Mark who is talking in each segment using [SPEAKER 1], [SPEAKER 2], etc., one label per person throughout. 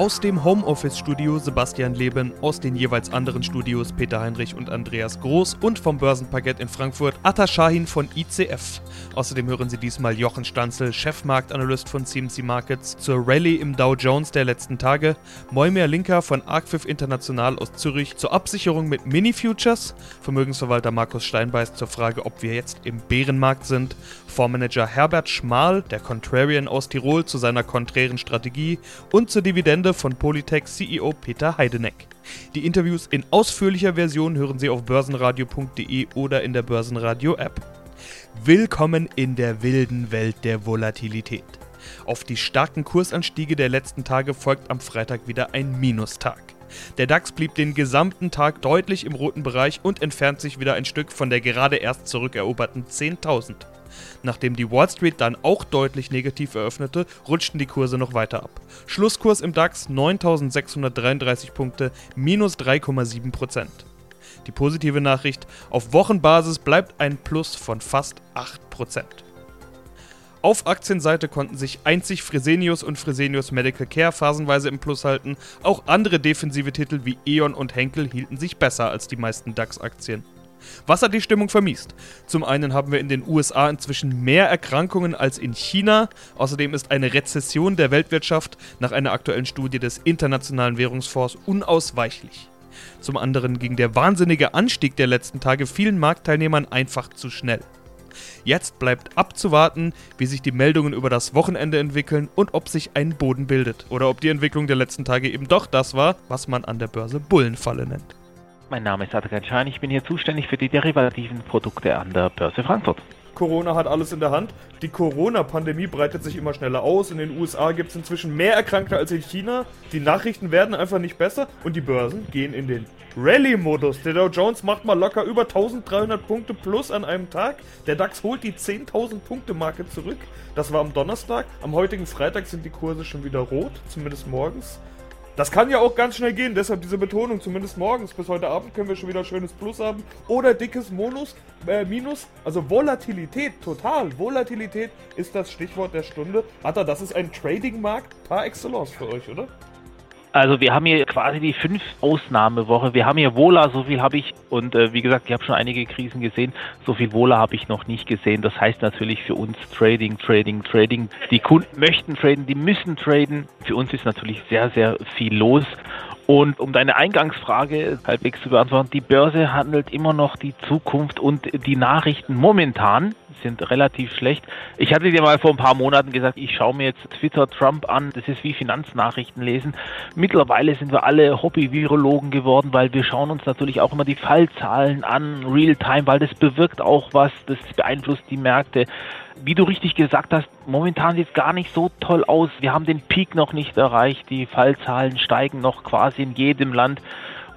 [SPEAKER 1] Aus dem Homeoffice-Studio Sebastian Leben, aus den jeweils anderen Studios Peter Heinrich und Andreas Groß und vom Börsenparkett in Frankfurt Atta Shahin von ICF. Außerdem hören Sie diesmal Jochen Stanzel, Chefmarktanalyst von CMC Markets, zur Rallye im Dow Jones der letzten Tage, Moimir Linker von Arcfif International aus Zürich zur Absicherung mit Mini-Futures, Vermögensverwalter Markus Steinbeiß zur Frage, ob wir jetzt im Bärenmarkt sind, Fondsmanager Herbert Schmal, der Contrarian aus Tirol, zu seiner konträren Strategie und zur Dividende Runde von Polytech CEO Peter Heideneck. Die Interviews in ausführlicher Version hören Sie auf börsenradio.de oder in der Börsenradio App. Willkommen in der wilden Welt der Volatilität. Auf die starken Kursanstiege der letzten Tage folgt am Freitag wieder ein Minustag. Der DAX blieb den gesamten Tag deutlich im roten Bereich und entfernt sich wieder ein Stück von der gerade erst zurückeroberten 10.000. Nachdem die Wall Street dann auch deutlich negativ eröffnete, rutschten die Kurse noch weiter ab. Schlusskurs im DAX 9633 Punkte, minus 3,7%. Die positive Nachricht, auf Wochenbasis bleibt ein Plus von fast 8%. Auf Aktienseite konnten sich einzig Fresenius und Fresenius Medical Care phasenweise im Plus halten, auch andere defensive Titel wie E.ON und Henkel hielten sich besser als die meisten DAX-Aktien. Was hat die Stimmung vermiest? Zum einen haben wir in den USA inzwischen mehr Erkrankungen als in China. Außerdem ist eine Rezession der Weltwirtschaft nach einer aktuellen Studie des Internationalen Währungsfonds unausweichlich. Zum anderen ging der wahnsinnige Anstieg der letzten Tage vielen Marktteilnehmern einfach zu schnell. Jetzt bleibt abzuwarten, wie sich die Meldungen über das Wochenende entwickeln und ob sich ein Boden bildet oder ob die Entwicklung der letzten Tage eben doch das war, was man an der Börse Bullenfalle nennt.
[SPEAKER 2] Mein Name ist Adrian Schein, ich bin hier zuständig für die derivativen Produkte an der Börse Frankfurt.
[SPEAKER 1] Corona hat alles in der Hand. Die Corona-Pandemie breitet sich immer schneller aus. In den USA gibt es inzwischen mehr Erkrankte als in China. Die Nachrichten werden einfach nicht besser und die Börsen gehen in den Rallye-Modus. Der Dow Jones macht mal locker über 1300 Punkte plus an einem Tag. Der DAX holt die 10.000 Punkte-Marke zurück. Das war am Donnerstag. Am heutigen Freitag sind die Kurse schon wieder rot, zumindest morgens. Das kann ja auch ganz schnell gehen, deshalb diese Betonung, zumindest morgens. Bis heute Abend können wir schon wieder schönes Plus haben. Oder dickes Monus, äh, Minus. Also Volatilität, total. Volatilität ist das Stichwort der Stunde. Atta, das ist ein Trading-Markt par excellence für euch, oder?
[SPEAKER 2] Also wir haben hier quasi die fünf Ausnahmewoche. Wir haben hier Wohler, so viel habe ich und äh, wie gesagt, ich habe schon einige Krisen gesehen. So viel Wohler habe ich noch nicht gesehen. Das heißt natürlich für uns Trading, Trading, Trading. Die Kunden möchten traden, die müssen traden. Für uns ist natürlich sehr, sehr viel los. Und um deine Eingangsfrage halbwegs zu beantworten, die Börse handelt immer noch die Zukunft und die Nachrichten momentan sind relativ schlecht. Ich hatte dir mal vor ein paar Monaten gesagt, ich schaue mir jetzt Twitter Trump an. Das ist wie Finanznachrichten lesen. Mittlerweile sind wir alle Hobby-Virologen geworden, weil wir schauen uns natürlich auch immer die Fallzahlen an, real-time, weil das bewirkt auch was, das beeinflusst die Märkte wie du richtig gesagt hast, momentan sieht es gar nicht so toll aus. Wir haben den Peak noch nicht erreicht. Die Fallzahlen steigen noch quasi in jedem Land.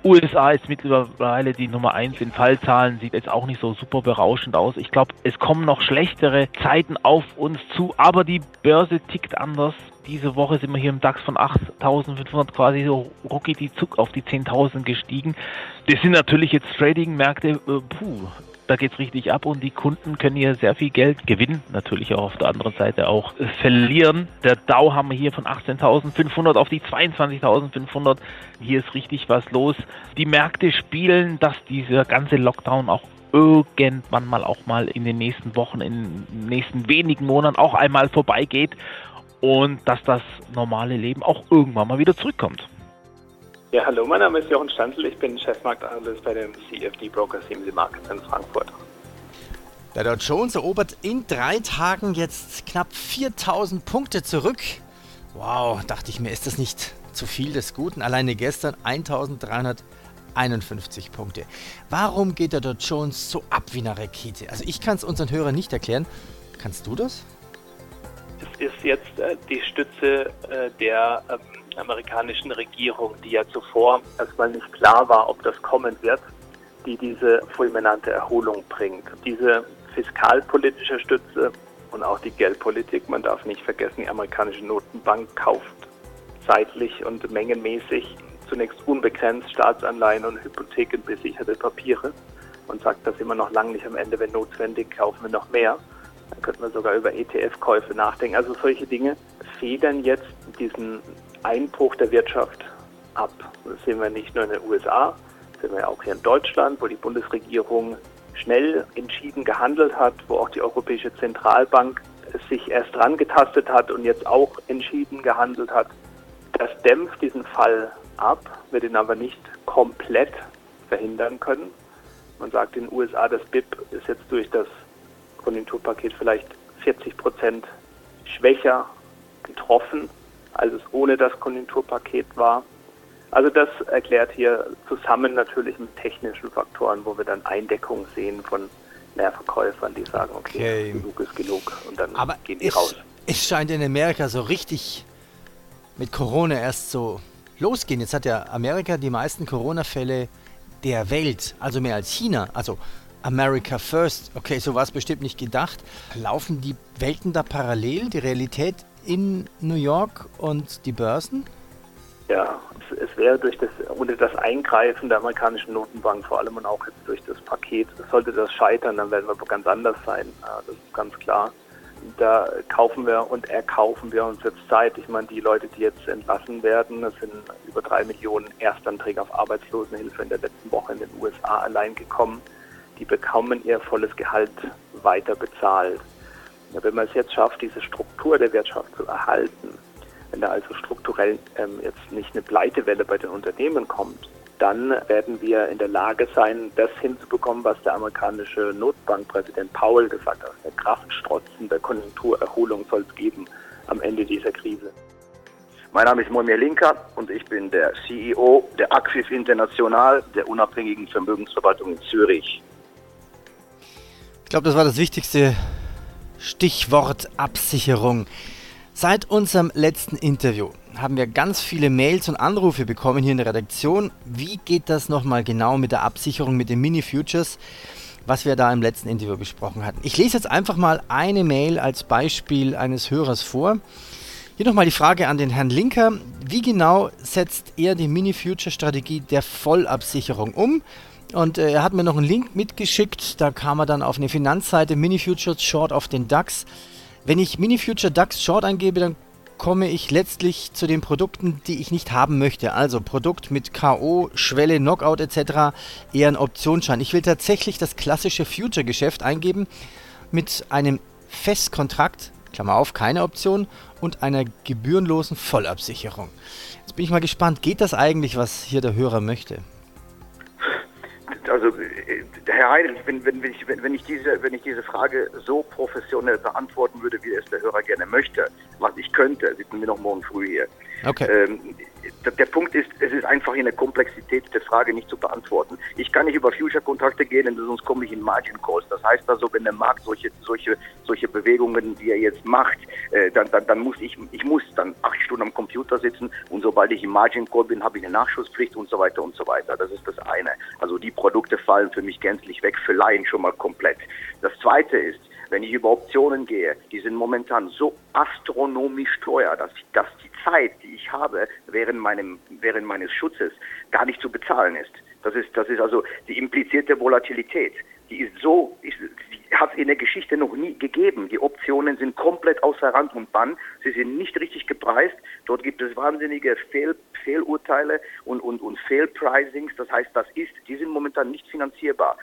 [SPEAKER 2] USA ist mittlerweile die Nummer eins in Fallzahlen, sieht jetzt auch nicht so super berauschend aus. Ich glaube, es kommen noch schlechtere Zeiten auf uns zu, aber die Börse tickt anders. Diese Woche sind wir hier im DAX von 8.500 quasi so rucki die Zuck auf die 10.000 gestiegen. Das sind natürlich jetzt Trading-Märkte, äh, puh, da geht es richtig ab und die Kunden können hier sehr viel Geld gewinnen, natürlich auch auf der anderen Seite auch verlieren. Der Dow haben wir hier von 18.500 auf die 22.500. Hier ist richtig was los. Die Märkte spielen, dass dieser ganze Lockdown auch irgendwann mal auch mal in den nächsten Wochen, in den nächsten wenigen Monaten auch einmal vorbeigeht und dass das normale Leben auch irgendwann mal wieder zurückkommt.
[SPEAKER 3] Ja, hallo, mein Name ist Jochen Standl, ich bin Chefmarktanalyst bei dem CFD Broker CMC Markets in Frankfurt.
[SPEAKER 4] Der Dow Jones erobert in drei Tagen jetzt knapp 4000 Punkte zurück. Wow, dachte ich mir, ist das nicht zu viel des Guten? Alleine gestern 1351 Punkte. Warum geht der Dow Jones so ab wie eine Rakete? Also ich kann es unseren Hörern nicht erklären. Kannst du das?
[SPEAKER 3] Es ist jetzt äh, die Stütze äh, der ähm, amerikanischen Regierung, die ja zuvor erstmal nicht klar war, ob das kommen wird, die diese fulminante Erholung bringt. Diese fiskalpolitische Stütze und auch die Geldpolitik. Man darf nicht vergessen, die amerikanische Notenbank kauft zeitlich und mengenmäßig zunächst unbegrenzt Staatsanleihen und hypothekenbesicherte Papiere und sagt, das immer noch lange nicht am Ende, wenn notwendig, kaufen wir noch mehr. Dann könnten wir sogar über ETF-Käufe nachdenken. Also solche Dinge federn jetzt diesen Einbruch der Wirtschaft ab. Das sehen wir nicht nur in den USA, das sehen wir auch hier in Deutschland, wo die Bundesregierung schnell entschieden gehandelt hat, wo auch die Europäische Zentralbank sich erst dran getastet hat und jetzt auch entschieden gehandelt hat. Das dämpft diesen Fall ab, wird ihn aber nicht komplett verhindern können. Man sagt in den USA, das BIP ist jetzt durch das Konjunkturpaket vielleicht 40 Prozent schwächer getroffen, als es ohne das Konjunkturpaket war. Also das erklärt hier zusammen natürlich mit technischen Faktoren, wo wir dann Eindeckung sehen von Leerverkäufern, die sagen, okay, okay. genug ist genug und dann
[SPEAKER 4] Aber
[SPEAKER 3] gehen die
[SPEAKER 4] es,
[SPEAKER 3] raus.
[SPEAKER 4] Es scheint in Amerika so richtig mit Corona erst so losgehen. Jetzt hat ja Amerika die meisten Corona-Fälle der Welt, also mehr als China. Also America First. Okay, so war es bestimmt nicht gedacht. Laufen die Welten da parallel, die Realität in New York und die Börsen?
[SPEAKER 3] Ja, es, es wäre durch das, ohne das Eingreifen der amerikanischen Notenbank vor allem und auch jetzt durch das Paket, sollte das scheitern, dann werden wir ganz anders sein. Das ist ganz klar. Da kaufen wir und erkaufen wir uns jetzt Zeit. Ich meine, die Leute, die jetzt entlassen werden, das sind über drei Millionen Erstanträge auf Arbeitslosenhilfe in der letzten Woche in den USA allein gekommen. Die bekommen ihr volles Gehalt weiter bezahlt. Ja, wenn man es jetzt schafft, diese Struktur der Wirtschaft zu erhalten, wenn da also strukturell ähm, jetzt nicht eine Pleitewelle bei den Unternehmen kommt, dann werden wir in der Lage sein, das hinzubekommen, was der amerikanische Notbankpräsident Powell gesagt hat. Eine kraftstrotzende Konjunkturerholung soll es geben am Ende dieser Krise.
[SPEAKER 5] Mein Name ist Moimir Linker und ich bin der CEO der Acquis International, der unabhängigen Vermögensverwaltung in Zürich.
[SPEAKER 4] Ich glaube, das war das wichtigste Stichwort Absicherung. Seit unserem letzten Interview haben wir ganz viele Mails und Anrufe bekommen hier in der Redaktion. Wie geht das nochmal genau mit der Absicherung mit den Mini-Futures, was wir da im letzten Interview besprochen hatten? Ich lese jetzt einfach mal eine Mail als Beispiel eines Hörers vor. Hier nochmal die Frage an den Herrn Linker. Wie genau setzt er die Mini-Future-Strategie der Vollabsicherung um? Und äh, er hat mir noch einen Link mitgeschickt. Da kam er dann auf eine Finanzseite Mini-Futures Short auf den DAX. Wenn ich Mini-Future DAX Short eingebe, dann komme ich letztlich zu den Produkten, die ich nicht haben möchte. Also Produkt mit KO, Schwelle, Knockout etc. eher ein Optionsschein. Ich will tatsächlich das klassische Future-Geschäft eingeben mit einem Festkontrakt, Klammer auf, keine Option, und einer gebührenlosen Vollabsicherung. Jetzt bin ich mal gespannt, geht das eigentlich, was hier der Hörer möchte?
[SPEAKER 5] Also äh, Herr Heidel, wenn, wenn, ich, wenn, ich diese, wenn ich diese Frage so professionell beantworten würde, wie es der Hörer gerne möchte, was ich könnte, sitzen wir noch morgen früh hier.
[SPEAKER 4] Okay.
[SPEAKER 5] Ähm, der Punkt ist, es ist einfach in der Komplexität der Frage nicht zu beantworten. Ich kann nicht über Future-Kontrakte gehen, denn sonst komme ich in Margin Calls. Das heißt also, wenn der Markt solche, solche, solche Bewegungen, die er jetzt macht, äh, dann, dann, dann muss ich, ich muss dann Stunden am Computer sitzen und sobald ich im Margin Call bin, habe ich eine Nachschusspflicht und so weiter und so weiter. Das ist das eine. Also die Produkte fallen für mich gänzlich weg, für Laien schon mal komplett. Das zweite ist, wenn ich über Optionen gehe, die sind momentan so astronomisch teuer, dass, dass die Zeit, die ich habe während, meinem, während meines Schutzes, gar nicht zu bezahlen ist. Das ist, das ist also die implizierte Volatilität. Die ist so, hat es in der Geschichte noch nie gegeben. Die Optionen sind komplett außer Rand und Bann. Sie sind nicht richtig gepreist. Dort gibt es wahnsinnige Fehl, Fehlurteile und, und, und Fehlpricings. Das heißt, das ist, die sind momentan nicht finanzierbar.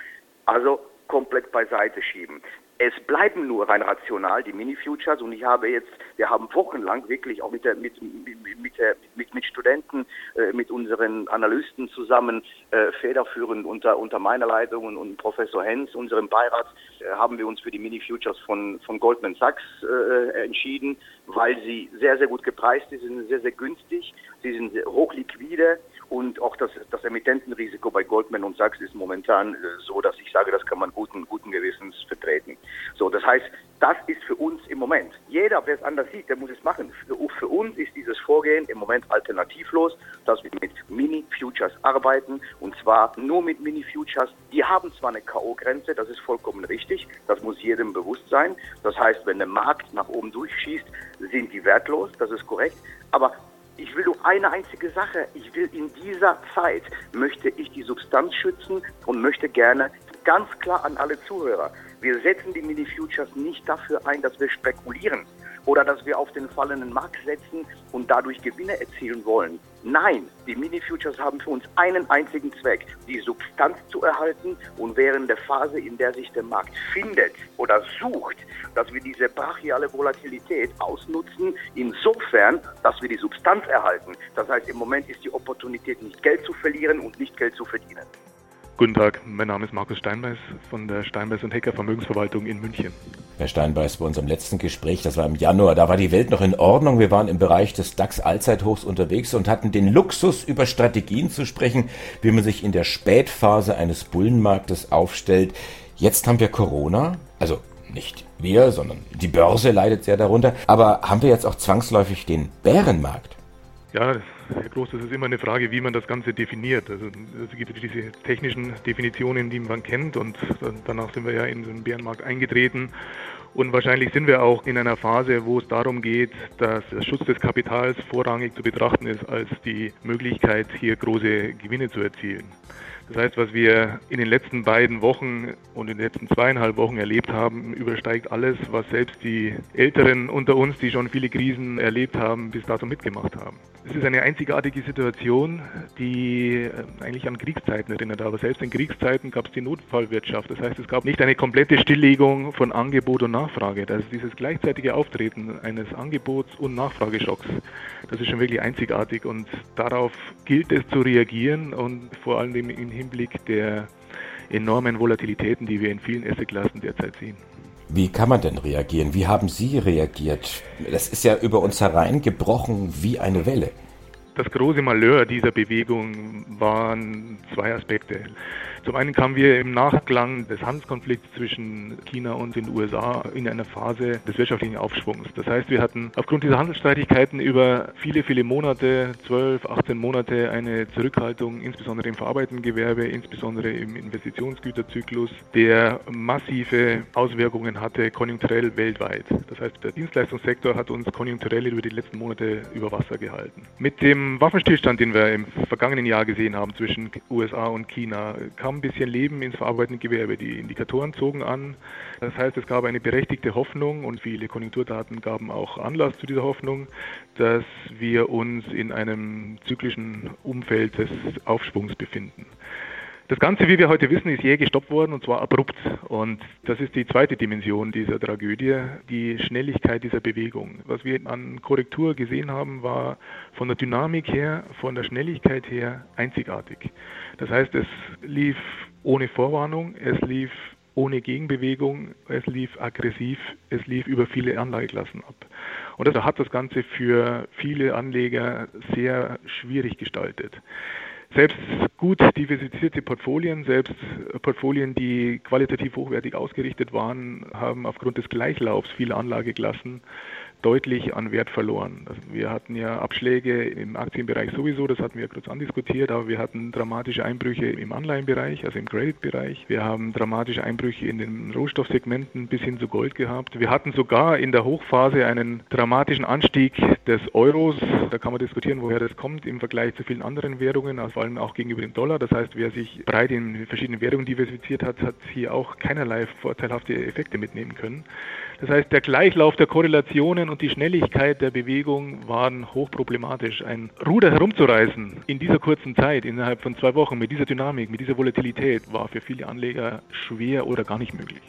[SPEAKER 5] Also komplett beiseite schieben. Es bleiben nur rein rational die Mini-Futures und ich habe jetzt, wir haben wochenlang wirklich auch mit, der, mit, mit, der, mit, mit Studenten, äh, mit unseren Analysten zusammen äh, federführend unter, unter meiner Leitung und, und Professor Hens, unserem Beirat, äh, haben wir uns für die Mini-Futures von, von Goldman Sachs äh, entschieden, weil sie sehr, sehr gut gepreist sind, sie sind sehr, sehr günstig, sie sind hochliquide Und auch das, das Emittentenrisiko bei Goldman und Sachs ist momentan äh, so, dass ich sage, das kann man guten, guten Gewissens vertreten. So, das heißt, das ist für uns im Moment. Jeder, wer es anders sieht, der muss es machen. Für, für uns ist dieses Vorgehen im Moment alternativlos, dass wir mit Mini-Futures arbeiten und zwar nur mit Mini-Futures. Die haben zwar eine K.O.-Grenze, das ist vollkommen richtig, das muss jedem bewusst sein. Das heißt, wenn der Markt nach oben durchschießt, sind die wertlos, das ist korrekt. Aber ich will nur eine einzige Sache. Ich will in dieser Zeit, möchte ich die Substanz schützen und möchte gerne ganz klar an alle Zuhörer, wir setzen die Mini-Futures nicht dafür ein, dass wir spekulieren oder dass wir auf den fallenden Markt setzen und dadurch Gewinne erzielen wollen. Nein, die Mini-Futures haben für uns einen einzigen Zweck, die Substanz zu erhalten und während der Phase, in der sich der Markt findet oder sucht, dass wir diese brachiale Volatilität ausnutzen, insofern, dass wir die Substanz erhalten. Das heißt, im Moment ist die Opportunität nicht Geld zu verlieren und nicht Geld zu verdienen.
[SPEAKER 6] Guten Tag, mein Name ist Markus Steinbeiß von der Steinbeiß und Hecker Vermögensverwaltung in München.
[SPEAKER 7] Herr Steinbeiß, bei unserem letzten Gespräch, das war im Januar, da war die Welt noch in Ordnung. Wir waren im Bereich des DAX Allzeithochs unterwegs und hatten den Luxus, über Strategien zu sprechen, wie man sich in der Spätphase eines Bullenmarktes aufstellt. Jetzt haben wir Corona, also nicht wir, sondern die Börse leidet sehr darunter. Aber haben wir jetzt auch zwangsläufig den Bärenmarkt?
[SPEAKER 6] Ja, Herr Groß, das ist immer eine Frage, wie man das Ganze definiert. Also es gibt diese technischen Definitionen, die man kennt und danach sind wir ja in den Bärenmarkt eingetreten. Und wahrscheinlich sind wir auch in einer Phase, wo es darum geht, dass der Schutz des Kapitals vorrangig zu betrachten ist, als die Möglichkeit, hier große Gewinne zu erzielen. Das heißt, was wir in den letzten beiden Wochen und in den letzten zweieinhalb Wochen erlebt haben, übersteigt alles, was selbst die Älteren unter uns, die schon viele Krisen erlebt haben, bis dato mitgemacht haben. Es ist eine einzigartige Situation, die äh, eigentlich an Kriegszeiten erinnert. Aber selbst in Kriegszeiten gab es die Notfallwirtschaft. Das heißt, es gab nicht eine komplette Stilllegung von Angebot und Nachfrage. Das ist dieses gleichzeitige Auftreten eines Angebots- und Nachfrageschocks. Das ist schon wirklich einzigartig und darauf gilt es zu reagieren und vor allem im Hinblick der enormen Volatilitäten, die wir in vielen Assetklassen derzeit sehen.
[SPEAKER 7] Wie kann man denn reagieren? Wie haben Sie reagiert? Das ist ja über uns hereingebrochen wie eine Welle.
[SPEAKER 6] Das große Malheur dieser Bewegung waren zwei Aspekte. Zum einen kamen wir im Nachklang des Handelskonflikts zwischen China und den USA in einer Phase des wirtschaftlichen Aufschwungs. Das heißt, wir hatten aufgrund dieser Handelsstreitigkeiten über viele, viele Monate, 12, 18 Monate, eine Zurückhaltung, insbesondere im verarbeitenden Gewerbe, insbesondere im Investitionsgüterzyklus, der massive Auswirkungen hatte, konjunkturell weltweit. Das heißt, der Dienstleistungssektor hat uns konjunkturell über die letzten Monate über Wasser gehalten. Mit dem Waffenstillstand, den wir im vergangenen Jahr gesehen haben zwischen USA und China, kam kam ein bisschen Leben ins verarbeitende Gewerbe. Die Indikatoren zogen an. Das heißt, es gab eine berechtigte Hoffnung und viele Konjunkturdaten gaben auch Anlass zu dieser Hoffnung, dass wir uns in einem zyklischen Umfeld des Aufschwungs befinden. Das Ganze, wie wir heute wissen, ist jäh gestoppt worden und zwar abrupt. Und das ist die zweite Dimension dieser Tragödie, die Schnelligkeit dieser Bewegung. Was wir an Korrektur gesehen haben, war von der Dynamik her, von der Schnelligkeit her einzigartig. Das heißt, es lief ohne Vorwarnung, es lief ohne Gegenbewegung, es lief aggressiv, es lief über viele Anlageklassen ab. Und das hat das Ganze für viele Anleger sehr schwierig gestaltet. Selbst gut diversifizierte Portfolien, selbst Portfolien, die qualitativ hochwertig ausgerichtet waren, haben aufgrund des Gleichlaufs vieler Anlageklassen deutlich an Wert verloren. Also wir hatten ja Abschläge im Aktienbereich sowieso, das hatten wir kurz andiskutiert, aber wir hatten dramatische Einbrüche im Anleihenbereich, also im Creditbereich. Wir haben dramatische Einbrüche in den Rohstoffsegmenten bis hin zu Gold gehabt. Wir hatten sogar in der Hochphase einen dramatischen Anstieg des Euros. Da kann man diskutieren, woher das kommt im Vergleich zu vielen anderen Währungen, also vor allem auch gegenüber dem Dollar. Das heißt, wer sich breit in verschiedenen Währungen diversifiziert hat, hat hier auch keinerlei vorteilhafte Effekte mitnehmen können. Das heißt, der Gleichlauf der Korrelationen und die Schnelligkeit der Bewegung waren hochproblematisch. Ein Ruder herumzureißen in dieser kurzen Zeit, innerhalb von zwei Wochen, mit dieser Dynamik, mit dieser Volatilität, war für viele Anleger schwer oder gar nicht möglich.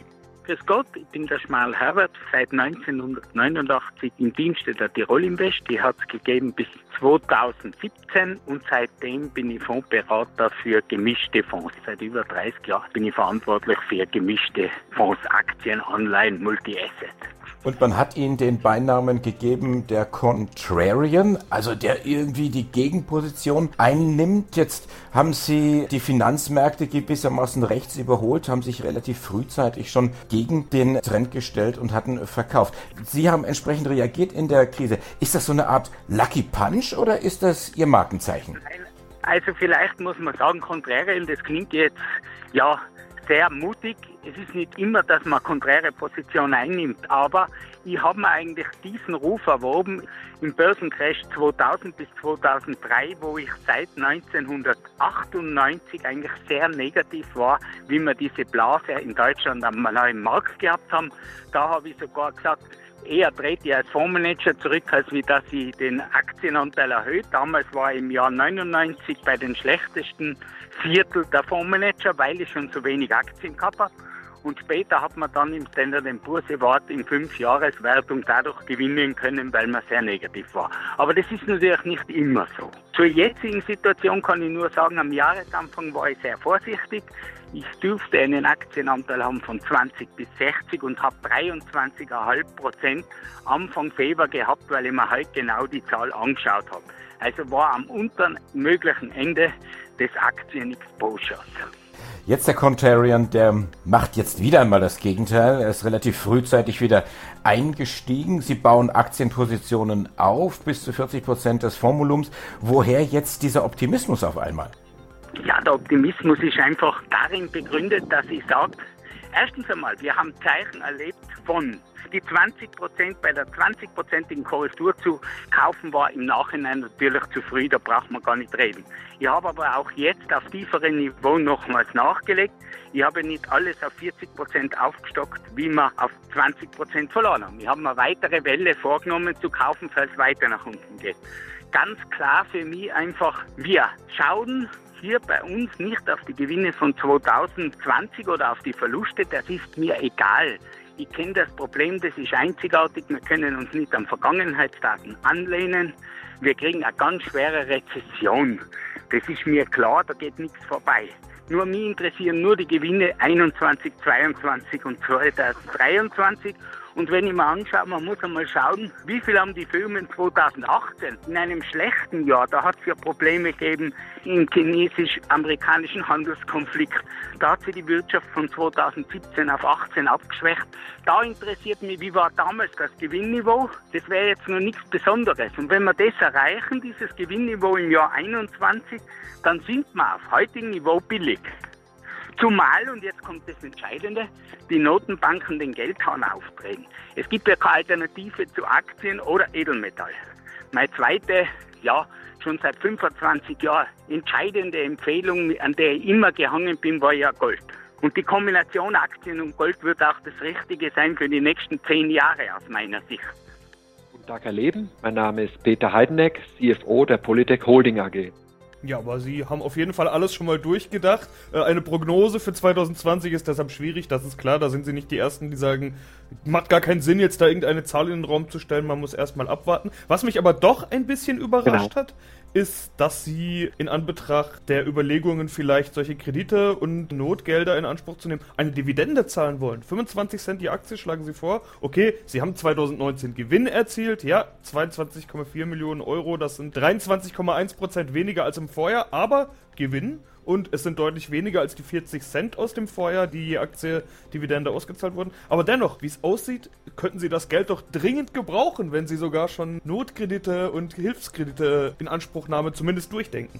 [SPEAKER 8] Grüß Gott, ich bin der Schmal Herbert, seit 1989 im Dienste der Tirol Invest. Die hat es gegeben bis 2017 und seitdem bin ich Fondsberater für gemischte Fonds. Seit über 30 Jahren bin ich verantwortlich für gemischte Fonds, Aktien, Anleihen, Multi-Asset.
[SPEAKER 7] Und man hat ihnen den Beinamen gegeben, der Contrarian, also der irgendwie die Gegenposition einnimmt. Jetzt haben sie die Finanzmärkte gewissermaßen rechts überholt, haben sich relativ frühzeitig schon gegen den Trend gestellt und hatten verkauft. Sie haben entsprechend reagiert in der Krise. Ist das so eine Art Lucky Punch oder ist das Ihr Markenzeichen?
[SPEAKER 8] Also vielleicht muss man sagen, Contrarian, das klingt jetzt ja sehr mutig. Es ist nicht immer, dass man konträre Position einnimmt, aber ich habe mir eigentlich diesen Ruf erworben im Börsencrash 2000 bis 2003, wo ich seit 1998 eigentlich sehr negativ war, wie wir diese Blase in Deutschland am neuen Markt gehabt haben. Da habe ich sogar gesagt, eher trete ich als Fondsmanager zurück, als wie dass ich den Aktienanteil erhöht. Damals war ich im Jahr 99 bei den schlechtesten Viertel der Fondsmanager, weil ich schon so wenig Aktien gehabt habe. Und später hat man dann im Standard Poor's Award in fünf Jahreswertung dadurch gewinnen können, weil man sehr negativ war. Aber das ist natürlich nicht immer so. Zur jetzigen Situation kann ich nur sagen, am Jahresanfang war ich sehr vorsichtig. Ich dürfte einen Aktienanteil haben von 20 bis 60 und habe 23,5 Prozent Anfang Februar gehabt, weil ich mir halt genau die Zahl angeschaut habe. Also war am unteren möglichen Ende des Aktien-Exposures.
[SPEAKER 7] Jetzt der Contrarian, der macht jetzt wieder einmal das Gegenteil. Er ist relativ frühzeitig wieder eingestiegen. Sie bauen Aktienpositionen auf, bis zu 40 Prozent des Fondsvolumens. Woher jetzt dieser Optimismus auf einmal?
[SPEAKER 8] Ja, der Optimismus ist einfach darin begründet, dass ich sage, erstens einmal, wir haben Zeichen erlebt von die 20 Prozent bei der 20-prozentigen Korrektur zu kaufen war im Nachhinein natürlich zu früh, da braucht man gar nicht reden. Ich habe aber auch jetzt auf tieferen Niveau nochmals nachgelegt. Ich habe nicht alles auf 40 Prozent aufgestockt, wie wir auf 20 Prozent verloren haben. Ich habe mir weitere Welle vorgenommen zu kaufen, falls es weiter nach unten geht. Ganz klar für mich einfach, wir schauen hier bei uns nicht auf die Gewinne von 2020 oder auf die Verluste, das ist mir egal. Ich kenne das Problem, das ist einzigartig. Wir können uns nicht an Vergangenheitsdaten anlehnen. Wir kriegen eine ganz schwere Rezession. Das ist mir klar, da geht nichts vorbei. Nur mich interessieren nur die Gewinne 21, 22 und 2023 und wenn ich mir anschaue, man muss einmal schauen, wie viel haben die Firmen 2018 in einem schlechten Jahr, da hat es ja Probleme gegeben im chinesisch-amerikanischen Handelskonflikt. Da hat sich die Wirtschaft von 2017 auf 18 abgeschwächt. Da interessiert mich, wie war damals das Gewinnniveau? Das wäre jetzt nur nichts Besonderes. Und wenn wir das erreichen, dieses Gewinnniveau im Jahr 21, dann sind wir auf heutigem Niveau billig. Zumal, und jetzt kommt das Entscheidende, die Notenbanken den Geldhahn aufdrehen. Es gibt ja keine Alternative zu Aktien oder Edelmetall. Meine zweite, ja, schon seit 25 Jahren entscheidende Empfehlung, an der ich immer gehangen bin, war ja Gold. Und die Kombination Aktien und Gold wird auch das Richtige sein für die nächsten zehn Jahre aus meiner Sicht.
[SPEAKER 9] Guten Tag, Herr Leben. Mein Name ist Peter Heideneck, CFO der Polytech Holding AG.
[SPEAKER 1] Ja, aber sie haben auf jeden Fall alles schon mal durchgedacht. Äh, eine Prognose für 2020 ist deshalb schwierig, das ist klar. Da sind sie nicht die Ersten, die sagen, macht gar keinen Sinn, jetzt da irgendeine Zahl in den Raum zu stellen. Man muss erstmal abwarten. Was mich aber doch ein bisschen überrascht genau. hat, ist, dass sie in Anbetracht der Überlegungen, vielleicht solche Kredite und Notgelder in Anspruch zu nehmen, eine Dividende zahlen wollen. 25 Cent die Aktie schlagen sie vor. Okay, sie haben 2019 Gewinn erzielt. Ja, 22,4 Millionen Euro. Das sind 23,1 Prozent weniger als im Vorjahr, aber Gewinn und es sind deutlich weniger als die 40 Cent aus dem Vorjahr, die je Aktie Dividende ausgezahlt wurden. Aber dennoch, wie es aussieht, könnten Sie das Geld doch dringend gebrauchen, wenn Sie sogar schon Notkredite und Hilfskredite in Anspruchnahme zumindest durchdenken.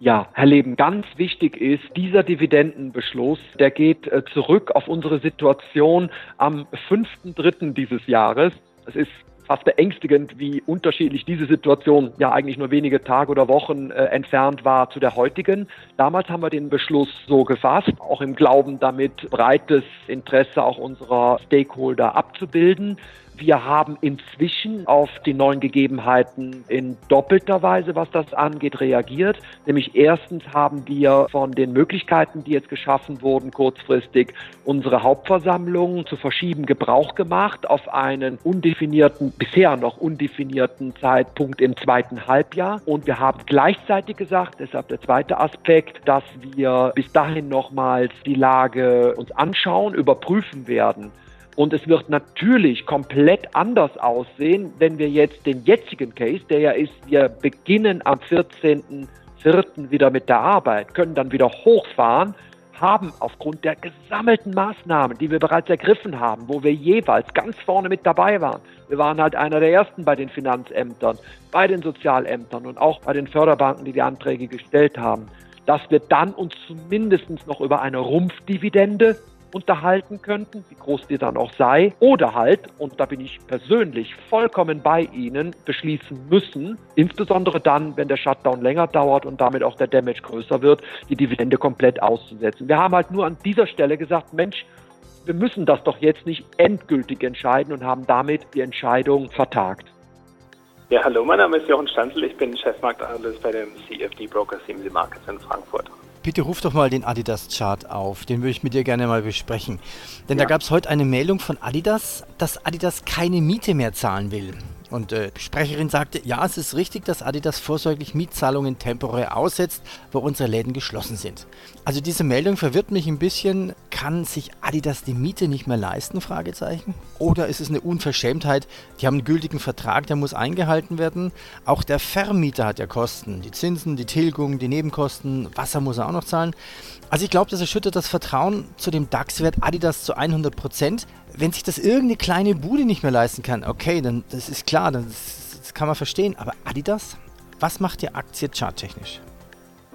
[SPEAKER 9] Ja, Herr Leben, ganz wichtig ist, dieser Dividendenbeschluss, der geht äh, zurück auf unsere Situation am 5.3. dieses Jahres. Es ist fast beängstigend, wie unterschiedlich diese Situation ja eigentlich nur wenige Tage oder Wochen äh, entfernt war zu der heutigen. Damals haben wir den Beschluss so gefasst, auch im Glauben damit breites Interesse auch unserer Stakeholder abzubilden. Wir haben inzwischen auf die neuen Gegebenheiten in doppelter Weise, was das angeht, reagiert. Nämlich erstens haben wir von den Möglichkeiten, die jetzt geschaffen wurden, kurzfristig unsere Hauptversammlung zu verschieben, Gebrauch gemacht auf einen undefinierten, bisher noch undefinierten Zeitpunkt im zweiten Halbjahr. Und wir haben gleichzeitig gesagt, deshalb der zweite Aspekt, dass wir bis dahin nochmals die Lage uns anschauen, überprüfen werden Und es wird natürlich komplett anders aussehen, wenn wir jetzt den jetzigen Case, der ja ist, wir beginnen am 14.04. wieder mit der Arbeit, können dann wieder hochfahren, haben aufgrund der gesammelten Maßnahmen, die wir bereits ergriffen haben, wo wir jeweils ganz vorne mit dabei waren. Wir waren halt einer der ersten bei den Finanzämtern, bei den Sozialämtern und auch bei den Förderbanken, die die Anträge gestellt haben, dass wir dann uns zumindest noch über eine Rumpfdividende unterhalten könnten, wie groß die dann auch sei, oder halt, und da bin ich persönlich vollkommen bei Ihnen, beschließen müssen, insbesondere dann, wenn der Shutdown länger dauert und damit auch der Damage größer wird, die Dividende komplett auszusetzen. Wir haben halt nur an dieser Stelle gesagt, Mensch, wir müssen das doch jetzt nicht endgültig entscheiden und haben damit die Entscheidung vertagt.
[SPEAKER 3] Ja, hallo, mein Name ist Jochen Stanzel, ich bin Chefmarktanalyst bei dem CFD Broker CMC Markets in Frankfurt.
[SPEAKER 4] Bitte ruf doch mal den Adidas-Chart auf. Den würde ich mit dir gerne mal besprechen. Denn ja. da gab es heute eine Meldung von Adidas, dass Adidas keine Miete mehr zahlen will. Und äh, die Sprecherin sagte, ja, es ist richtig, dass Adidas vorsorglich Mietzahlungen temporär aussetzt, wo unsere Läden geschlossen sind. Also diese Meldung verwirrt mich ein bisschen. Kann sich Adidas die Miete nicht mehr leisten? Fragezeichen. Oder ist es eine Unverschämtheit? Die haben einen gültigen Vertrag, der muss eingehalten werden. Auch der Vermieter hat ja Kosten. Die Zinsen, die Tilgung, die Nebenkosten, Wasser muss er auch noch zahlen. Also ich glaube, das erschüttert das Vertrauen zu dem DAX-Wert Adidas zu 100 Prozent wenn sich das irgendeine kleine Bude nicht mehr leisten kann, okay, dann das ist klar, das, das kann man verstehen. Aber Adidas, was macht die Aktie charttechnisch?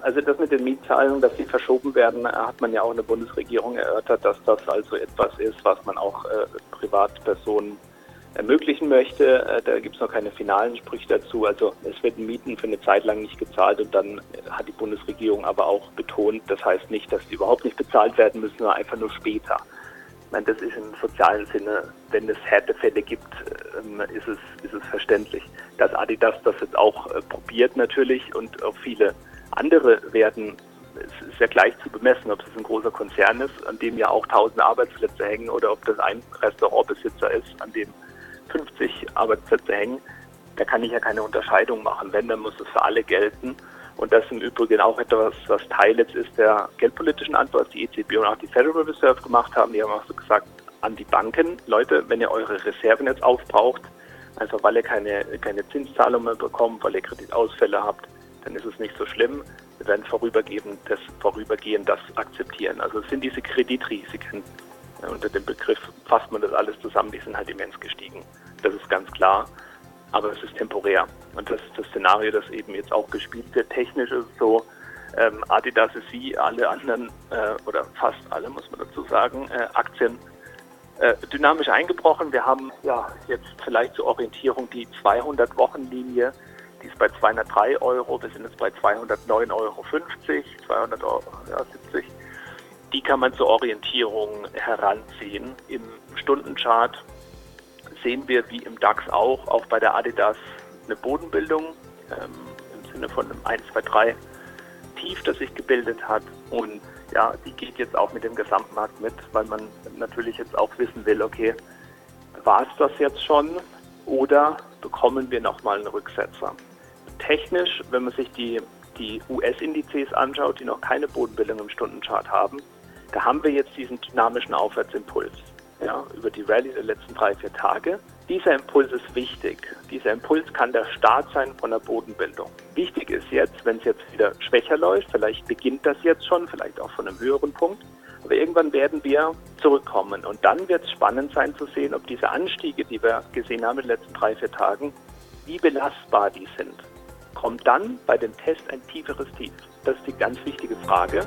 [SPEAKER 3] Also das mit den Mietzahlungen, dass sie verschoben werden, hat man ja auch in der Bundesregierung erörtert, dass das also etwas ist, was man auch äh, Privatpersonen ermöglichen möchte. Äh, da gibt es noch keine finalen Sprüche dazu. Also es werden Mieten für eine Zeit lang nicht gezahlt und dann hat die Bundesregierung aber auch betont, das heißt nicht, dass die überhaupt nicht bezahlt werden müssen, sondern einfach nur später. Ich meine, das ist im sozialen Sinne, wenn es Härtefälle gibt, ähm, ist es, ist es verständlich. Dass Adidas das jetzt auch äh, probiert natürlich und auch viele andere werden, es ist ja gleich zu bemessen, ob es ein großer Konzern ist, an dem ja auch tausende Arbeitsplätze hängen oder ob das ein Restaurantbesitzer ist, an dem 50 Arbeitsplätze hängen. Da kann ich ja keine Unterscheidung machen. Wenn, dann muss es für alle gelten. Und das im Übrigen auch etwas, was Teil jetzt ist der geldpolitischen Antwort, die EZB und auch die Federal Reserve gemacht haben. Die haben auch so gesagt an die Banken, Leute, wenn ihr eure Reserven jetzt aufbraucht, einfach weil ihr keine, keine Zinszahlung mehr bekommt, weil ihr Kreditausfälle habt, dann ist es nicht so schlimm. Wir werden vorübergehend das, vorübergehend das akzeptieren. Also es sind diese Kreditrisiken. Unter dem Begriff fasst man das alles zusammen, die sind halt immens gestiegen. Das ist ganz klar aber es ist temporär. Und das ist das Szenario, das eben jetzt auch gespielt wird. Technisch ist es so, ähm, Adidas ist wie alle anderen, äh, oder fast alle, muss man dazu sagen, äh, Aktien äh, dynamisch eingebrochen. Wir haben ja jetzt vielleicht zur Orientierung die 200-Wochen-Linie, die ist bei 203 Euro, wir sind jetzt bei 209,50 Euro, 200 Euro, ja, 70. Die kann man zur Orientierung heranziehen. Im Stundenchart sehen wir wie im DAX auch, auch bei der Adidas eine Bodenbildung ähm, im Sinne von einem 1, 2, 3 Tief, das sich gebildet hat. Und ja, die geht jetzt auch mit dem Gesamtmarkt mit, weil man natürlich jetzt auch wissen will, okay, war es das jetzt schon oder bekommen wir nochmal einen Rücksetzer? Technisch, wenn man sich die, die US-Indizes anschaut, die noch keine Bodenbildung im Stundenchart haben, da haben wir jetzt diesen dynamischen Aufwärtsimpuls ja, über die Rallye der letzten drei, vier Tage. Dieser Impuls ist wichtig. Dieser Impuls kann der Start sein von der Bodenbildung. Wichtig ist jetzt, wenn es jetzt wieder schwächer läuft, vielleicht beginnt das jetzt schon, vielleicht auch von einem höheren Punkt, aber irgendwann werden wir zurückkommen. Und dann wird es spannend sein zu sehen, ob diese Anstiege, die wir gesehen haben in den letzten drei, vier Tagen, wie belastbar die sind. Kommt dann bei dem Test ein tieferes Tief? Das ist die ganz wichtige Frage.